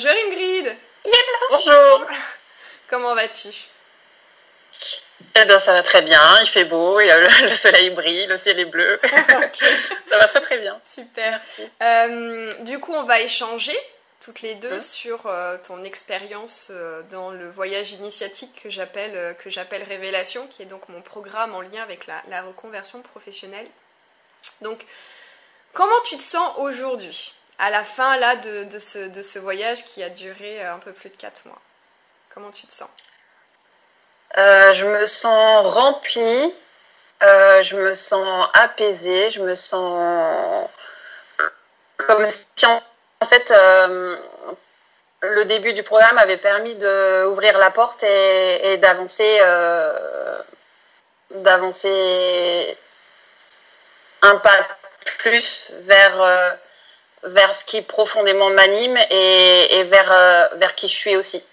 Bonjour Ingrid Bonjour Comment vas-tu? Eh bien, ça va très bien, il fait beau, le, soleil brille, le ciel est bleu. ça va très très bien. Super. Euh, du coup, on va échanger toutes les deux hum. sur euh, ton expérience euh, dans le voyage initiatique que j'appelle que j'appelle Révélation, qui est donc mon programme en lien avec la, la reconversion professionnelle. Donc, comment tu te sens aujourd'hui? À la fin là de, ce, de ce voyage qui a duré euh, un peu plus de 4 mois. Comment tu te sens? Euh, Je me sens remplie, euh, je me sens apaisée, je me sens comme si en, fait le début du programme avait permis d'ouvrir la porte et, et d'avancer d'avancer un pas plus vers vers ce qui profondément m'anime et, vers, euh, vers qui je suis aussi.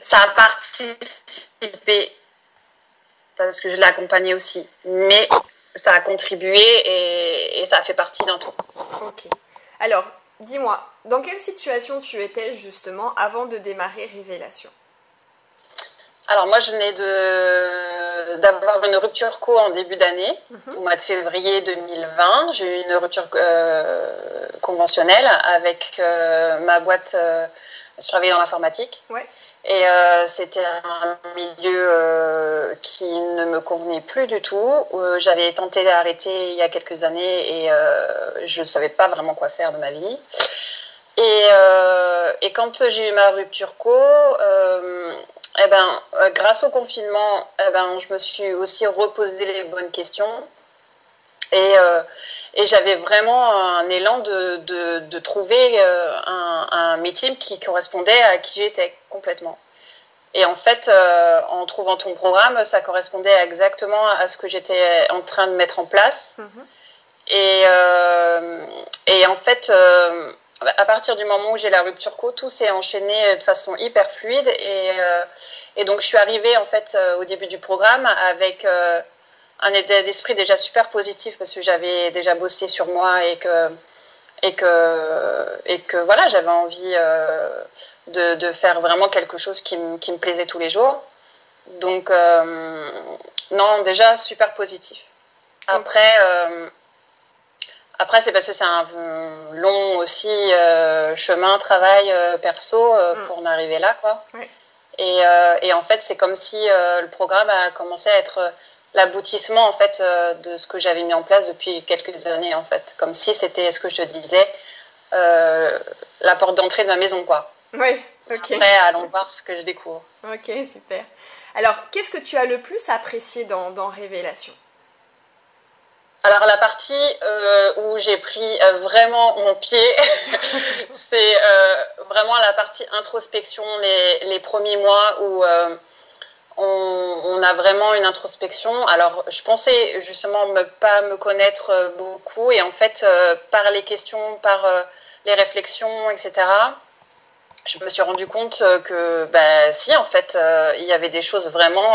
Ça a participé parce que je l'ai accompagné aussi, mais ça a contribué et, ça a fait partie d'un tout. Ok. Alors, dis-moi, dans quelle situation tu étais justement avant de démarrer Révélation? Alors moi, je venais d'avoir une rupture co en début d'année, mhm. au mois de février 2020. J'ai eu une rupture euh, conventionnelle avec euh, ma boîte. Euh, je travaillais dans l'informatique. Et c'était un milieu qui ne me convenait plus du tout. J'avais tenté d'arrêter il y a quelques années et je ne savais pas vraiment quoi faire de ma vie. Et, et quand j'ai eu ma rupture co, eh ben, euh, grâce au confinement, eh ben, je me suis aussi reposé les bonnes questions. Et, euh, et j'avais vraiment un élan de, de, de trouver euh, un, un, métier qui correspondait à qui j'étais complètement. Et en fait, en trouvant ton programme, ça correspondait exactement à ce que j'étais en train de mettre en place. Mm-hmm. Et, et en fait, à partir du moment où j'ai la rupture co, tout s'est enchaîné de façon hyper fluide. Et, euh, et donc je suis arrivée en fait euh, au début du programme avec euh, un état d'esprit déjà super positif parce que j'avais déjà bossé sur moi et que et que et que voilà j'avais envie de, de, faire vraiment quelque chose qui, qui, me plaisait tous les jours. Donc non déjà super positif. Après après, c'est parce que c'est un long aussi euh, chemin, travail euh, perso euh, mm. pour en arriver là, quoi. Et, et, en fait, c'est comme si le programme a commencé à être l'aboutissement en fait de ce que j'avais mis en place depuis quelques années, en fait. Comme si c'était ce que je te disais, la porte d'entrée de ma maison, quoi. Oui. Ok. Après, allons voir ce que je découvre. Ok, super. Alors, qu'est-ce que tu as le plus apprécié dans, dans Révélation? Alors la partie euh, où j'ai pris euh, vraiment mon pied, c'est euh, vraiment la partie introspection, les, premiers mois où on, on, a vraiment une introspection. Alors je pensais justement ne pas me connaître beaucoup et en fait par les questions, par les réflexions, etc. Je me suis rendu compte que ben si en fait il y avait des choses vraiment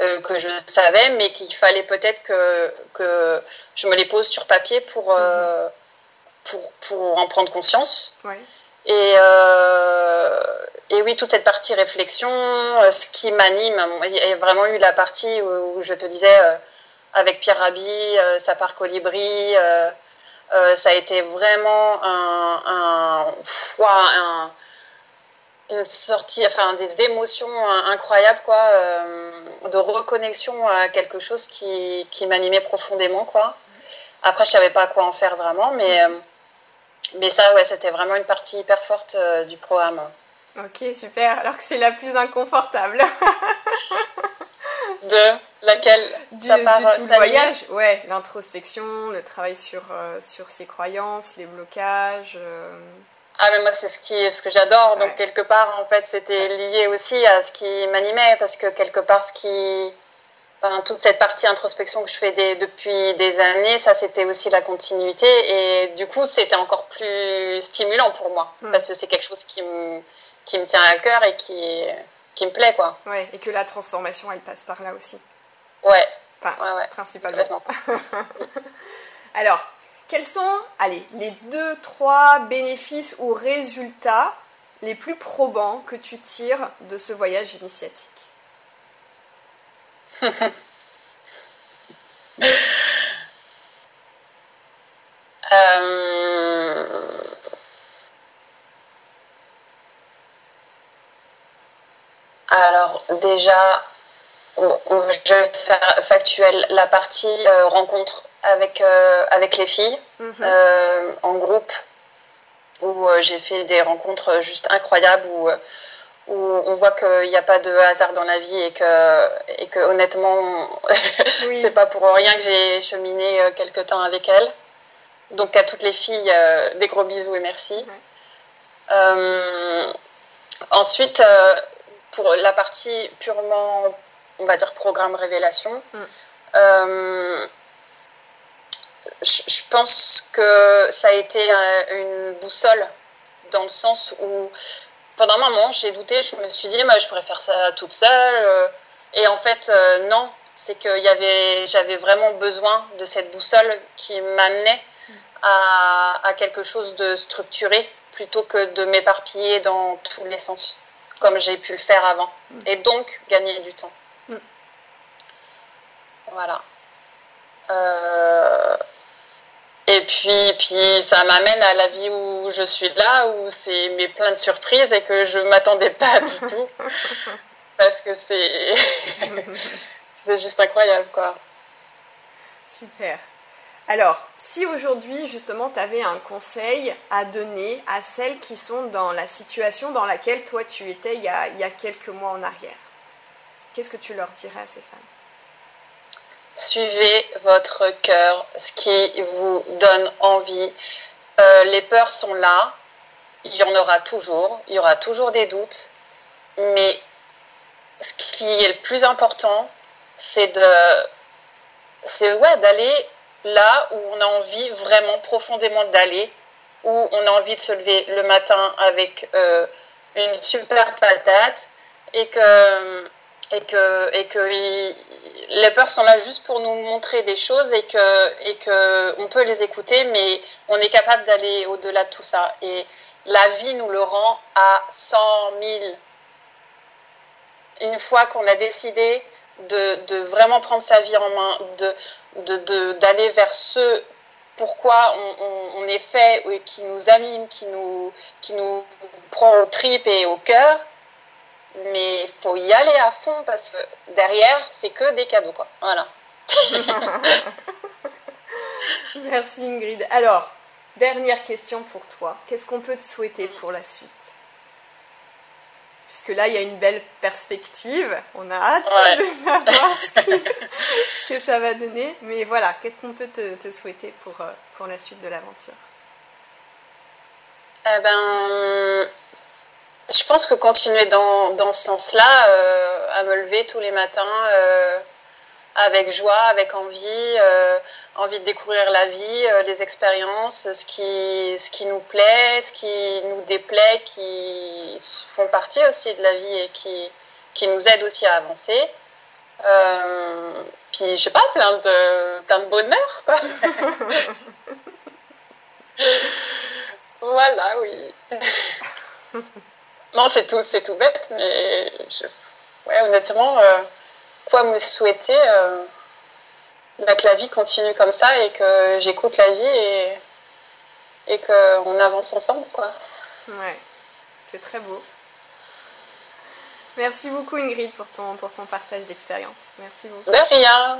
euh, que je savais, mais qu'il fallait peut-être que, que je me les pose sur papier pour, euh, pour, pour, en prendre conscience. Et, euh, et oui, toute cette partie réflexion, ce qui m'anime, il y a vraiment eu la partie où, je te disais, avec Pierre Rabhi, sa part colibri, ça a été vraiment un, un, un une sortie, enfin des émotions incroyables, quoi, euh, de reconnexion à quelque chose qui, qui m'animait profondément, quoi. Après, je savais pas quoi en faire vraiment, mais, euh, mais ça, ouais, c'était vraiment une partie hyper forte euh, du programme. Ok, super. Alors que c'est la plus inconfortable. de laquelle du, ça part, du voyage, ouais, l'introspection, le travail sur, sur ses croyances, les blocages. Ah mais moi c'est ce qui ce que j'adore donc quelque part en fait c'était lié aussi à ce qui m'animait parce que quelque part ce qui enfin, toute cette partie introspection que je fais des, depuis des années ça c'était aussi la continuité et du coup c'était encore plus stimulant pour moi hmm. parce que c'est quelque chose qui me qui me tient à cœur et qui qui me plaît quoi. Ouais et que la transformation elle passe par là aussi. Ouais. Enfin, ouais, ouais. principalement. Alors quels sont, allez, les deux, trois bénéfices ou résultats les plus probants que tu tires de ce voyage initiatique euh, Alors déjà, je vais faire factuel la partie euh, rencontre avec, euh, avec les filles mhm. euh, en groupe où j'ai fait des rencontres juste incroyables où, où on voit qu'il n'y a pas de hasard dans la vie et que, et que honnêtement, c'est pas pour rien que j'ai cheminé quelques temps avec elles. Donc à toutes les filles, des gros bisous et merci. ensuite, pour la partie purement, on va dire, programme révélation, mm. Euh, je, pense que ça a été une boussole dans le sens où pendant un moment j'ai douté, je me suis dit moi je pourrais faire ça toute seule euh, et en fait euh, non, c'est que y j'avais vraiment besoin de cette boussole qui m'amenait à, à, quelque chose de structuré plutôt que de m'éparpiller dans tous les sens comme j'ai pu le faire avant. Mm. Et donc gagner du temps. Mm. Voilà. Euh, et puis, puis ça m'amène à la vie où je suis là, où c'est mes plein de surprises et que je m'attendais pas du tout. Parce que c'est c'est juste incroyable, quoi. Super. Alors, si aujourd'hui, justement, tu avais un conseil à donner à celles qui sont dans la situation dans laquelle toi tu étais il y a, quelques mois en arrière, qu'est-ce que tu leur dirais à ces femmes? Suivez votre cœur, ce qui vous donne envie. Euh, les peurs sont là, il y en aura toujours, il y aura toujours des doutes, mais ce qui est le plus important, c'est de, c'est ouais, d'aller là où on a envie vraiment profondément d'aller, où on a envie de se lever le matin avec euh, une super patate et que, et que, et que les peurs sont là juste pour nous montrer des choses et que, et que on peut les écouter, mais on est capable d'aller au-delà de tout ça. Et la vie nous le rend à 100 000. Une fois qu'on a décidé de, de, vraiment prendre sa vie en main, de, d'aller vers ce pourquoi on, est fait et qui nous anime, qui nous, qui nous prend au tripes et au cœur. Mais il faut y aller à fond parce que derrière, c'est que des cadeaux. Quoi. Voilà. Merci Ingrid. Alors, dernière question pour toi. Qu'est-ce qu'on peut te souhaiter pour la suite? Puisque là, il y a une belle perspective. On a hâte de savoir ce, que ça va donner. Mais voilà, qu'est-ce qu'on peut te, souhaiter pour, euh, pour la suite de l'aventure? Eh ben, je pense que continuer dans, dans ce sens-là, euh, à me lever tous les matins euh, avec joie, avec envie, envie de découvrir la vie, euh, les expériences, ce qui, ce qui nous plaît, ce qui nous déplaît, qui font partie aussi de la vie et qui, qui nous aident aussi à avancer. Euh, puis, je sais pas, plein de, plein de bonheur, quoi. voilà, oui. non, c'est tout, c'est tout bête, mais ouais, honnêtement, euh, quoi me souhaiter bah, que la vie continue comme ça et que j'écoute la vie et, et qu'on avance ensemble. Quoi. Ouais, c'est très beau. Merci beaucoup Ingrid pour ton, pour ton partage d'expérience. Merci beaucoup. De rien.